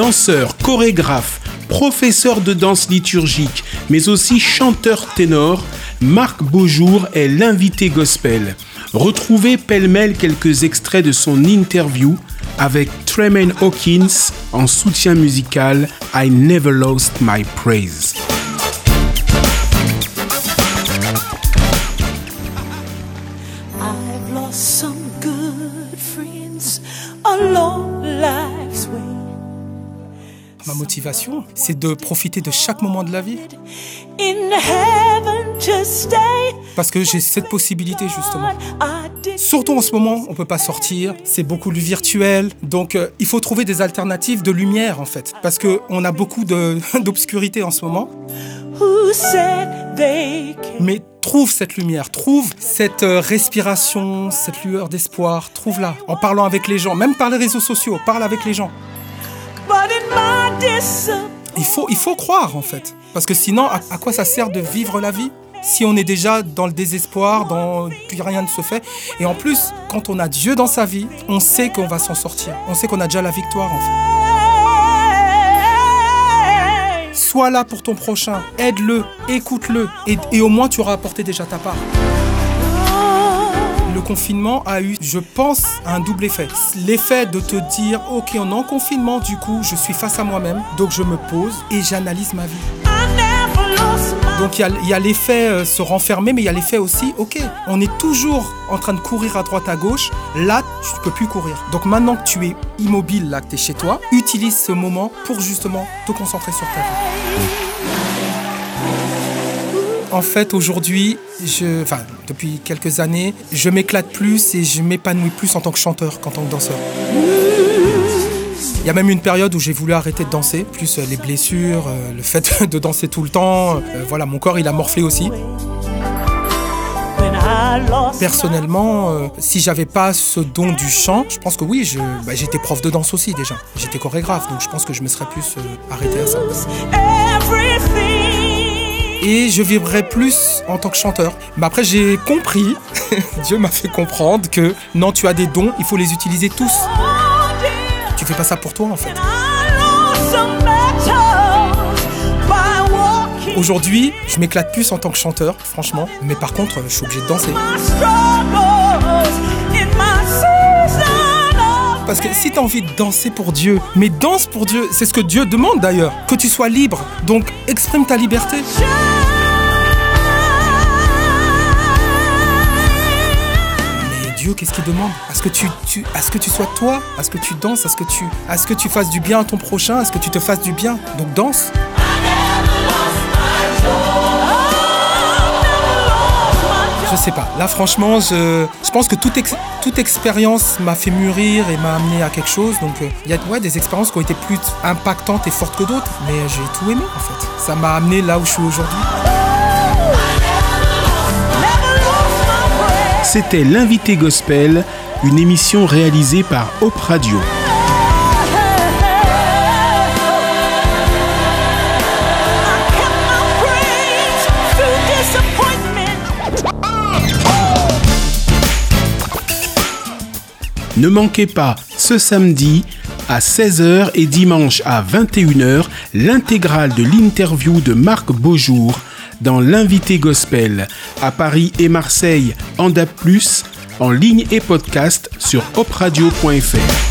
Danseur, chorégraphe, professeur de danse liturgique, mais aussi chanteur ténor, Marc Beaujour est l'invité gospel. Retrouvez pêle-mêle quelques extraits de son interview avec Tremaine Hawkins en soutien musical I Never Lost My Praise. I've lost some good friends along life's way. Ma motivation, c'est de profiter de chaque moment de la vie. Parce que j'ai cette possibilité justement. Surtout en ce moment, on peut pas sortir, c'est beaucoup du virtuel, donc euh, il faut trouver des alternatives de lumière en fait, parce que on a beaucoup d'obscurité en ce moment. Mais trouve cette lumière, trouve cette euh, respiration, cette lueur d'espoir, trouve-la en parlant avec les gens, même par les réseaux sociaux, parle avec les gens. Il faut, croire en fait, parce que sinon, à, quoi ça sert de vivre la vie si on est déjà dans le désespoir, dans rien ne se fait? Et en plus, quand on a Dieu dans sa vie, on sait qu'on va s'en sortir. On sait qu'on a déjà la victoire en fait. Sois là pour ton prochain, aide-le, écoute-le, et au moins tu auras apporté déjà ta part. Confinement a eu, je pense, un double effet. L'effet de te dire, ok, on est en confinement, du coup, je suis face à moi-même, donc je me pose et j'analyse ma vie. Donc il y a- l'effet euh, se renfermer, mais il y a l'effet aussi, ok, on est toujours en train de courir à droite à gauche, là tu peux plus courir. Donc maintenant que tu es immobile, là que tu es chez toi, utilise ce moment pour justement te concentrer sur ta vie. En fait, aujourd'hui, je, depuis quelques années, je m'éclate plus et je m'épanouis plus en tant que chanteur qu'en tant que danseur. Il y a même une période où j'ai voulu arrêter de danser, plus euh, les blessures, euh, le fait de danser tout le temps. euh, voilà, mon corps, il a morflé aussi. Personnellement, si j'avais pas ce don du chant, je pense que oui, bah, j'étais prof de danse aussi déjà. J'étais chorégraphe, donc je pense que je me serais plus euh, arrêté à ça. Et je vivrais plus en tant que chanteur. Mais après, j'ai compris, Dieu m'a fait comprendre que non, tu as des dons, il faut les utiliser tous. Tu fais pas ça pour toi en fait. Aujourd'hui, je m'éclate plus en tant que chanteur, franchement. Mais par contre, je suis obligé de danser. Parce que si tu as envie de danser pour Dieu, mais danse pour Dieu, c'est ce que Dieu demande d'ailleurs, que tu sois libre. Donc exprime ta liberté. Mais Dieu, qu'est-ce qu'il demande? À ce que tu, sois toi, à ce que tu danses, à ce que tu, à ce que tu fasses du bien à ton prochain, à ce que tu te fasses du bien. Donc danse. Je sais pas. Là, franchement, je, pense que toute, ex- toute expérience m'a fait mûrir et m'a amené à quelque chose. Donc, euh, il y a des expériences qui ont été plus impactantes et fortes que d'autres. Mais j'ai tout aimé, en fait. Ça m'a amené là où je suis aujourd'hui. C'était l'invité gospel, une émission réalisée par Hop Radio. Ne manquez pas ce samedi à 16h et dimanche à 21h l'intégrale de l'interview de Marc Beaujour dans l'invité gospel à Paris et Marseille en DAB+, en ligne et podcast sur opradio.fr.